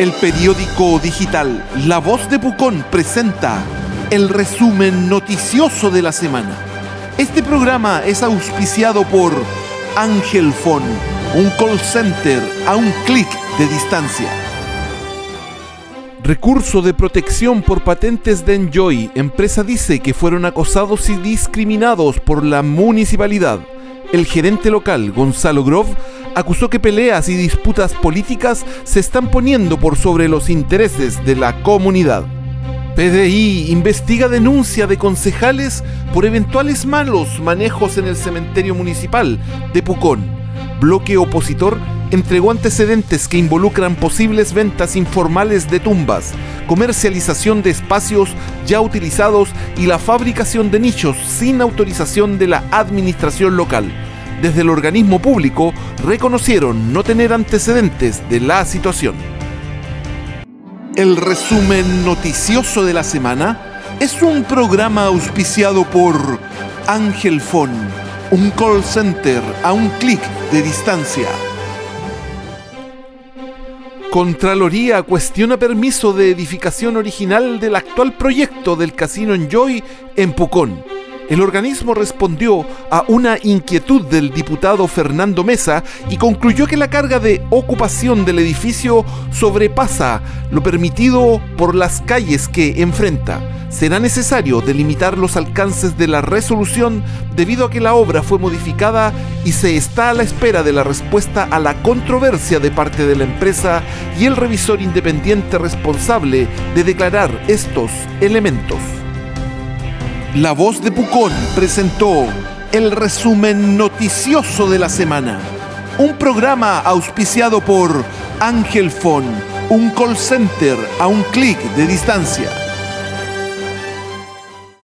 El periódico digital La Voz de Pucón presenta el resumen noticioso de la semana. Este programa es auspiciado por Ángel Phone, un call center a un clic de distancia. Recurso de protección por patentes de Enjoy. Empresa dice que fueron acosados y discriminados por la municipalidad. El gerente local, Gonzalo Grove, acusó que peleas y disputas políticas se están poniendo por sobre los intereses de la comunidad. PDI investiga denuncia de concejales por eventuales malos manejos en el cementerio municipal de Pucón. Bloque opositor entregó antecedentes que involucran posibles ventas informales de tumbas, comercialización de espacios ya utilizados y la fabricación de nichos sin autorización de la administración local. Desde el organismo público reconocieron no tener antecedentes de la situación. El resumen noticioso de la semana es un programa auspiciado por Ángel Phone, un call center a un clic de distancia. Contraloría cuestiona permiso de edificación original del actual proyecto del Casino Enjoy en Pucón. El organismo respondió a una inquietud del diputado Fernando Mesa y concluyó que la carga de ocupación del edificio sobrepasa lo permitido por las calles que enfrenta será necesario delimitar los alcances de la resolución debido a que la obra fue modificada y se está a la espera de la respuesta a la controversia de parte de la empresa y el revisor independiente responsable de declarar estos elementos. La voz de Pucón presentó el resumen noticioso de la semana, un programa auspiciado por Ángel Fon, un call center a un clic de distancia.